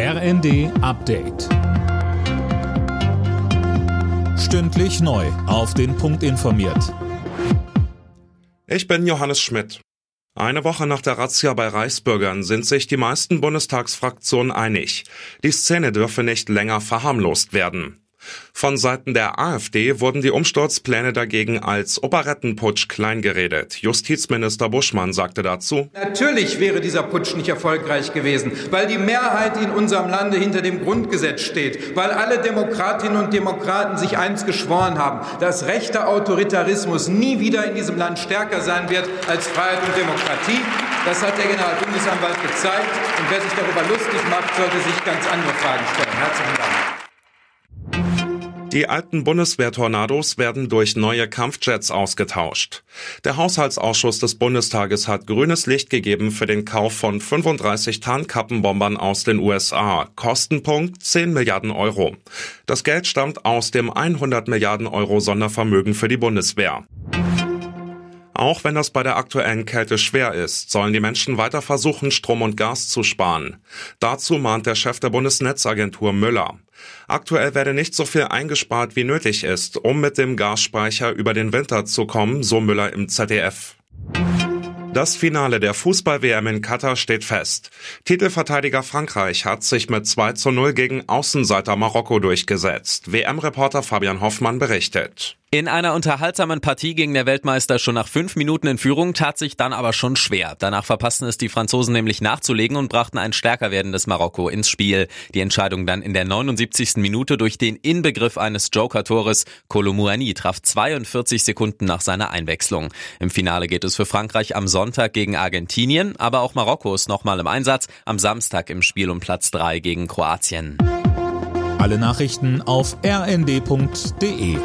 RND Update. Stündlich neu. Auf den Punkt informiert. Ich bin Johannes Schmidt. Eine Woche nach der Razzia bei Reichsbürgern sind sich die meisten Bundestagsfraktionen einig. Die Szene dürfe nicht länger verharmlost werden. Von Seiten der AfD wurden die Umsturzpläne dagegen als Operettenputsch kleingeredet. Justizminister Buschmann sagte dazu, Natürlich wäre dieser Putsch nicht erfolgreich gewesen, weil die Mehrheit in unserem Lande hinter dem Grundgesetz steht, weil alle Demokratinnen und Demokraten sich eins geschworen haben, dass rechter Autoritarismus nie wieder in diesem Land stärker sein wird als Freiheit und Demokratie. Das hat der Generalbundesanwalt gezeigt. Und wer sich darüber lustig macht, sollte sich ganz andere Fragen stellen. Herzlichen Dank. Die alten Bundeswehr-Tornados werden durch neue Kampfjets ausgetauscht. Der Haushaltsausschuss des Bundestages hat grünes Licht gegeben für den Kauf von 35 Tarnkappenbombern aus den USA. Kostenpunkt 10 Milliarden Euro. Das Geld stammt aus dem 100 Milliarden Euro Sondervermögen für die Bundeswehr. Auch wenn das bei der aktuellen Kälte schwer ist, sollen die Menschen weiter versuchen, Strom und Gas zu sparen. Dazu mahnt der Chef der Bundesnetzagentur Müller. Aktuell werde nicht so viel eingespart, wie nötig ist, um mit dem Gasspeicher über den Winter zu kommen, so Müller im ZDF. Das Finale der Fußball-WM in Katar steht fest. Titelverteidiger Frankreich hat sich mit 2 zu 0 gegen Außenseiter Marokko durchgesetzt. WM-Reporter Fabian Hoffmann berichtet. In einer unterhaltsamen Partie ging der Weltmeister schon nach fünf Minuten in Führung, tat sich dann aber schon schwer. Danach verpassten es die Franzosen nämlich nachzulegen und brachten ein stärker werdendes Marokko ins Spiel. Die Entscheidung dann in der 79. Minute durch den Inbegriff eines Joker-Tores. Kolomouani traf 42 Sekunden nach seiner Einwechslung. Im Finale geht es für Frankreich am Sonntag gegen Argentinien, aber auch Marokko ist nochmal im Einsatz, am Samstag im Spiel um Platz 3 gegen Kroatien. Alle Nachrichten auf rnd.de